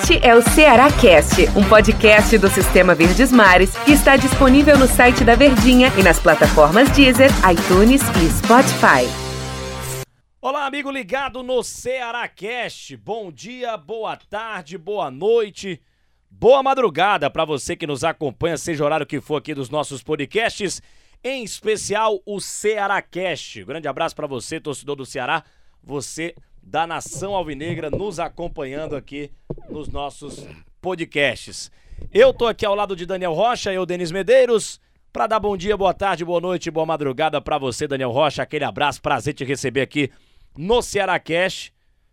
Este é o Ceará Cast, um podcast do Sistema Verdes Mares que está disponível no site da Verdinha e nas plataformas Deezer, iTunes e Spotify. Olá, amigo ligado no Ceará Cast. Bom dia, boa tarde, boa noite, boa madrugada para você que nos acompanha, seja o horário que for aqui dos nossos podcasts, em especial o Ceará Cast. Grande abraço para você, torcedor do Ceará, você da Nação Alvinegra nos acompanhando aqui nos nossos podcasts. Eu tô aqui ao lado de Daniel Rocha, eu, Denis Medeiros, para dar bom dia, boa tarde, boa noite, boa madrugada para você, Daniel Rocha. Aquele abraço, prazer te receber aqui no Ceará Cash.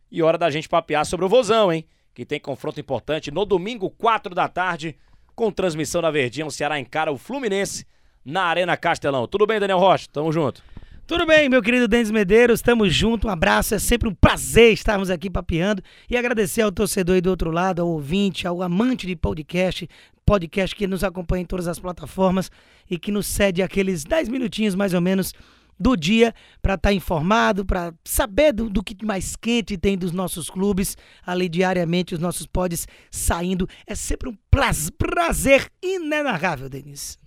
E hora da gente papear sobre o Vozão, hein? Que tem confronto importante no domingo, 4 da tarde, com transmissão na Verdinha. O Ceará encara o Fluminense na Arena Castelão. Tudo bem, Daniel Rocha? Tamo junto. Tudo bem, meu querido Denis Medeiros, estamos juntos, um abraço, é sempre um prazer estarmos aqui papeando e agradecer ao torcedor aí do outro lado, ao ouvinte, ao amante de podcast, podcast que nos acompanha em todas as plataformas e que nos cede aqueles 10 minutinhos mais ou menos do dia para estar tá informado, para saber do, do, que mais quente tem dos nossos clubes, ali diariamente os nossos pods saindo. É sempre um prazer, inenarrável, Denis.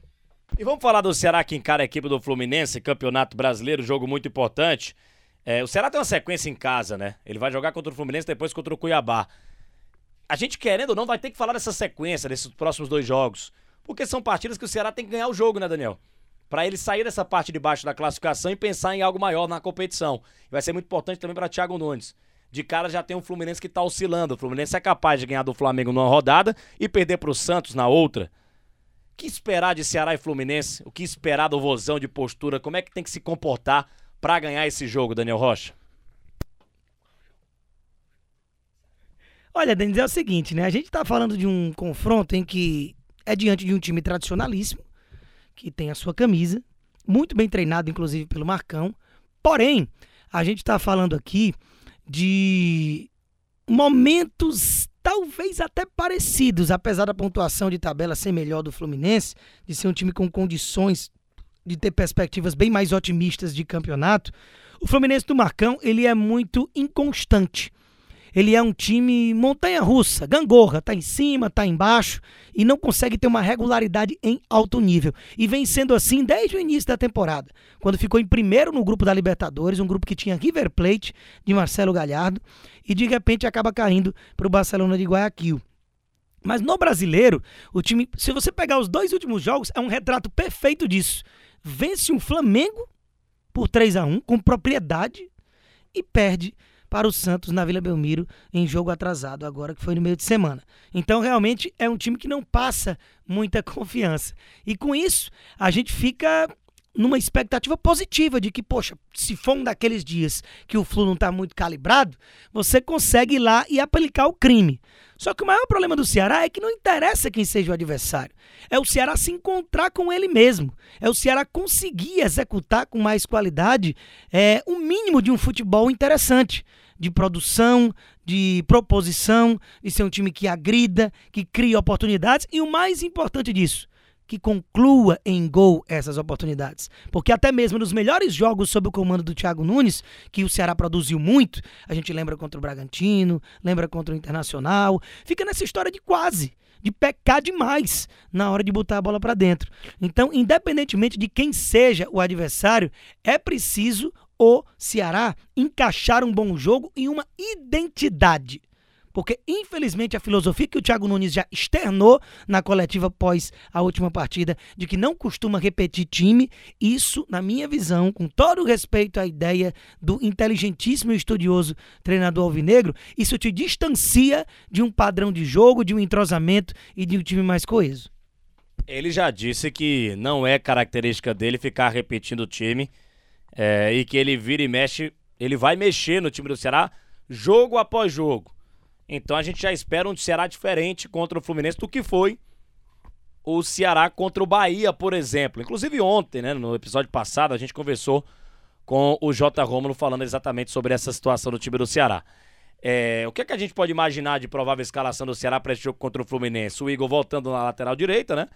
E vamos falar do Ceará que encara a equipe do Fluminense, Campeonato Brasileiro, jogo muito importante. É, o Ceará tem uma sequência em casa, né? Ele vai jogar contra o Fluminense, depois contra o Cuiabá. A gente, querendo ou não, vai ter que falar dessa sequência, desses próximos dois jogos. Porque são partidas que o Ceará tem que ganhar o jogo, né, Daniel? Para ele sair dessa parte de baixo da classificação e pensar em algo maior na competição. Vai ser muito importante também para Thiago Nunes. De cara já tem um Fluminense que tá oscilando. O Fluminense é capaz de ganhar do Flamengo numa rodada e perder para o Santos na outra que esperar de Ceará e Fluminense? O que esperar do Vozão de postura? Como é que tem que se comportar para ganhar esse jogo, Daniel Rocha? Olha, Denis, é o seguinte, né? A gente tá falando de um confronto em que é diante de um time tradicionalíssimo, que tem a sua camisa, muito bem treinado, inclusive, pelo Marcão. Porém, a gente tá falando aqui de momentos talvez até parecidos, apesar da pontuação de tabela ser melhor do Fluminense, de ser um time com condições de ter perspectivas bem mais otimistas de campeonato, o Fluminense do Marcão, ele é muito inconstante. Ele é um time montanha-russa, gangorra, tá em cima, tá embaixo e não consegue ter uma regularidade em alto nível. E vem sendo assim desde o início da temporada, quando ficou em primeiro no grupo da Libertadores, um grupo que tinha River Plate de Marcelo Galhardo e de repente acaba caindo para o Barcelona de Guayaquil. Mas no brasileiro, o time, se você pegar os dois últimos jogos, é um retrato perfeito disso. Vence um Flamengo por 3 a 1 com propriedade e perde para o Santos na Vila Belmiro em jogo atrasado, agora que foi no meio de semana. Então, realmente é um time que não passa muita confiança. E com isso, a gente fica numa expectativa positiva de que, poxa, se for um daqueles dias que o Flu não está muito calibrado, você consegue ir lá e aplicar o crime. Só que o maior problema do Ceará é que não interessa quem seja o adversário. É o Ceará se encontrar com ele mesmo. É o Ceará conseguir executar com mais qualidade é, o mínimo de um futebol interessante. De produção, de proposição, de ser um time que agrida, que cria oportunidades e o mais importante disso, que conclua em gol essas oportunidades. Porque até mesmo nos melhores jogos sob o comando do Thiago Nunes, que o Ceará produziu muito, a gente lembra contra o Bragantino, lembra contra o Internacional, fica nessa história de quase, de pecar demais na hora de botar a bola para dentro. Então, independentemente de quem seja o adversário, é preciso o Ceará encaixar um bom jogo e uma identidade. Porque, infelizmente, a filosofia que o Thiago Nunes já externou na coletiva pós a última partida, de que não costuma repetir time, isso, na minha visão, com todo o respeito à ideia do inteligentíssimo e estudioso treinador alvinegro, isso te distancia de um padrão de jogo, de um entrosamento e de um time mais coeso. Ele já disse que não é característica dele ficar repetindo o time é, e que ele vira e mexe, ele vai mexer no time do Ceará jogo após jogo. Então a gente já espera um Ceará diferente contra o Fluminense do que foi o Ceará contra o Bahia, por exemplo. Inclusive ontem, né, no episódio passado, a gente conversou com o J. Romulo falando exatamente sobre essa situação do time do Ceará. É, o que, é que a gente pode imaginar de provável escalação do Ceará para esse jogo contra o Fluminense? O Igor voltando na lateral direita, né?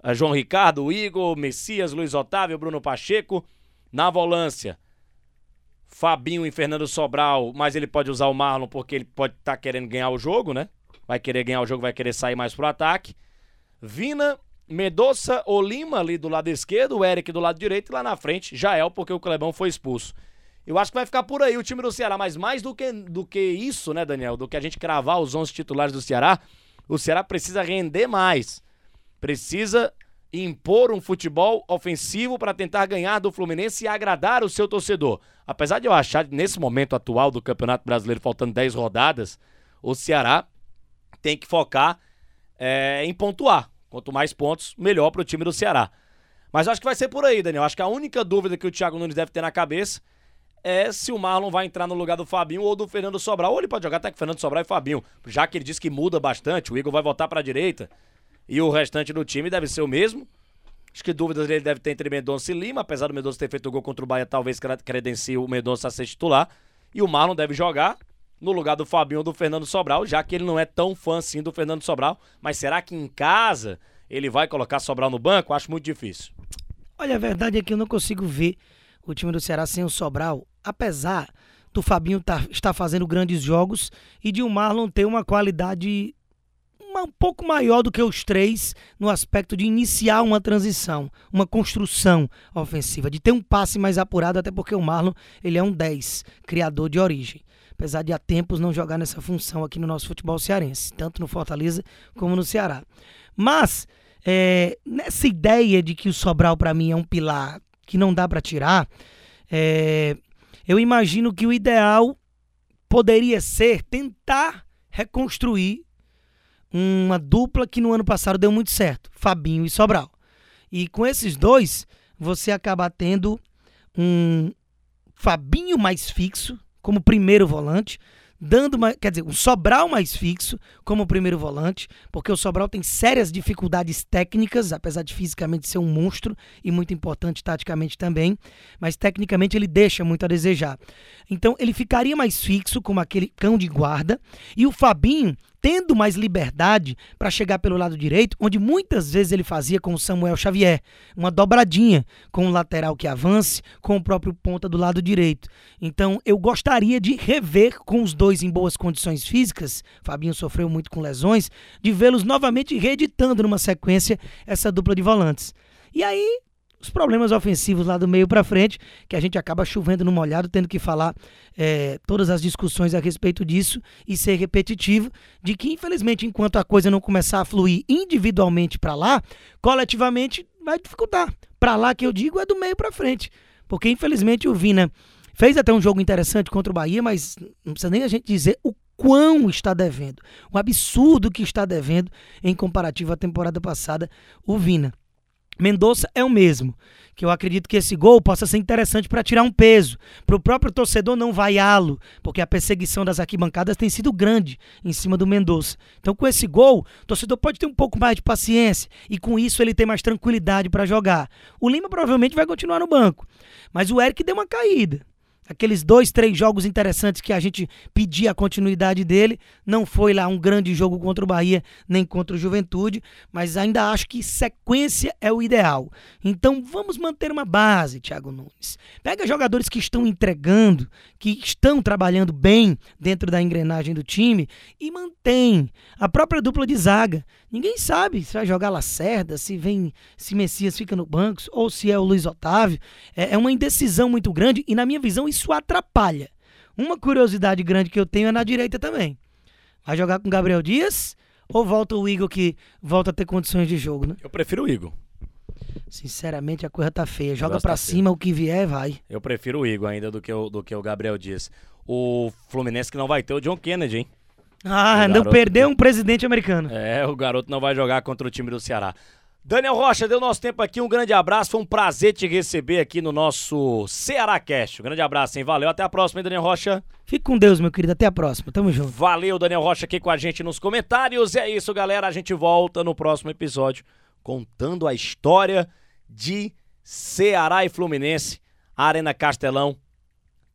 A João Ricardo, Igor, Messias, Luiz Otávio, Bruno Pacheco. Na volância, Fabinho e Fernando Sobral, mas ele pode usar o Marlon porque ele pode estar tá querendo ganhar o jogo, né? vai querer ganhar o jogo, vai querer sair mais pro ataque. Vina, Medoça, Olima ali do lado esquerdo, o Eric do lado direito e lá na frente, Jael, porque o Clebão foi expulso. Eu acho que vai ficar por aí o time do Ceará, mas mais do que, do que isso, né, Daniel? Do que a gente cravar os 11 titulares do Ceará, o Ceará precisa render mais. Precisa impor um futebol ofensivo para tentar ganhar do Fluminense e agradar o seu torcedor. Apesar de eu achar, nesse momento atual do Campeonato Brasileiro, faltando 10 rodadas, o Ceará tem que focar é, em pontuar. Quanto mais pontos, melhor para o time do Ceará. Mas acho que vai ser por aí, Daniel. Acho que a única dúvida que o Thiago Nunes deve ter na cabeça é se o Marlon vai entrar no lugar do Fabinho ou do Fernando Sobral. Ou ele pode jogar até com Fernando Sobral e Fabinho. Já que ele disse que muda bastante, o Igor vai voltar para a direita e o restante do time deve ser o mesmo. Acho que dúvidas ele deve ter entre Mendonça e Lima, apesar do Mendonça ter feito o gol contra o Bahia, talvez credencie o Mendonça a ser titular. E o Marlon deve jogar no lugar do Fabinho ou do Fernando Sobral, já que ele não é tão fã assim do Fernando Sobral. Mas será que em casa ele vai colocar Sobral no banco? Acho muito difícil. Olha, a verdade é que eu não consigo ver o time do Ceará sem o Sobral, apesar do Fabinho tá, estar fazendo grandes jogos e de o Marlon ter uma qualidade um pouco maior do que os três no aspecto de iniciar uma transição, uma construção ofensiva, de ter um passe mais apurado, até porque o Marlon ele é um 10, criador de origem. Apesar de há tempos não jogar nessa função aqui no nosso futebol cearense, tanto no Fortaleza como no Ceará. Mas, é, nessa ideia de que o Sobral para mim é um pilar que não dá para tirar, é, eu imagino que o ideal poderia ser tentar reconstruir uma dupla que no ano passado deu muito certo, Fabinho e Sobral. E com esses dois, você acaba tendo um Fabinho mais fixo como primeiro volante, dando uma, quer dizer, um Sobral mais fixo como primeiro volante, porque o Sobral tem sérias dificuldades técnicas, apesar de fisicamente ser um monstro e muito importante taticamente também, mas tecnicamente ele deixa muito a desejar. Então ele ficaria mais fixo como aquele cão de guarda e o Fabinho tendo mais liberdade para chegar pelo lado direito, onde muitas vezes ele fazia com o Samuel Xavier, uma dobradinha com o lateral que avance, com o próprio ponta do lado direito. Então eu gostaria de rever com os dois em boas condições físicas, Fabinho sofreu muito com lesões, de vê-los novamente reeditando numa sequência essa dupla de volantes. E aí os problemas ofensivos lá do meio para frente, que a gente acaba chovendo no molhado, tendo que falar é, todas as discussões a respeito disso e ser repetitivo, de que infelizmente enquanto a coisa não começar a fluir individualmente para lá, coletivamente vai dificultar. Para lá que eu digo é do meio para frente, porque infelizmente o Vina fez até um jogo interessante contra o Bahia, mas não precisa nem a gente dizer o quão está devendo, o absurdo que está devendo em comparativo à temporada passada o Vina. Mendonça é o mesmo. Que eu acredito que esse gol possa ser interessante para tirar um peso, para o próprio torcedor não vaiá-lo, porque a perseguição das arquibancadas tem sido grande em cima do Mendonça. Então, com esse gol, o torcedor pode ter um pouco mais de paciência e com isso ele tem mais tranquilidade para jogar. O Lima provavelmente vai continuar no banco, mas o Eric deu uma caída. Aqueles dois, três jogos interessantes que a gente pedia a continuidade dele. Não foi lá um grande jogo contra o Bahia, nem contra o Juventude, mas ainda acho que sequência é o ideal. Então vamos manter uma base, Thiago Nunes. Pega jogadores que estão entregando, que estão trabalhando bem dentro da engrenagem do time e mantém a própria dupla de zaga. Ninguém sabe se vai jogar Lacerda, se vem, se Messias fica no banco ou se é o Luiz Otávio. É, é uma indecisão muito grande e, na minha visão, isso atrapalha. Uma curiosidade grande que eu tenho é na direita também. Vai jogar com Gabriel Dias ou volta o Igor que volta a ter condições de jogo, né? Eu prefiro o Igor. Sinceramente, a coisa tá feia. Joga para tá cima, feio. o que vier, vai. Eu prefiro o Igor ainda do que o, do que o Gabriel Dias. O Fluminense que não vai ter o John Kennedy, hein? Ah, não perdeu um presidente americano. É, o garoto não vai jogar contra o time do Ceará. Daniel Rocha, deu nosso tempo aqui, um grande abraço, foi um prazer te receber aqui no nosso Ceará Cast. Um grande abraço, hein? Valeu, até a próxima, hein, Daniel Rocha? Fique com Deus, meu querido, até a próxima, tamo junto. Valeu, Daniel Rocha aqui com a gente nos comentários. É isso, galera, a gente volta no próximo episódio contando a história de Ceará e Fluminense, Arena Castelão,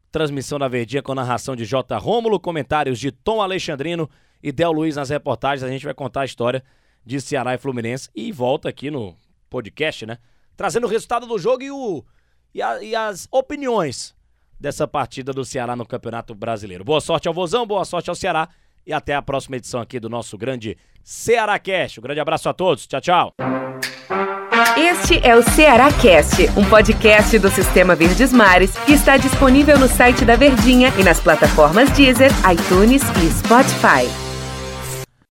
transmissão da Verdinha com narração de J. Rômulo, comentários de Tom Alexandrino e Del Luiz nas reportagens. A gente vai contar a história de Ceará e Fluminense e volta aqui no podcast, né? Trazendo o resultado do jogo e, o, e, a, e as opiniões dessa partida do Ceará no Campeonato Brasileiro. Boa sorte ao Vozão, boa sorte ao Ceará e até a próxima edição aqui do nosso grande Ceará Cast. Um grande abraço a todos. Tchau, tchau. Este é o Ceará Cast, um podcast do Sistema Verdes Mares que está disponível no site da Verdinha e nas plataformas Deezer, iTunes e Spotify.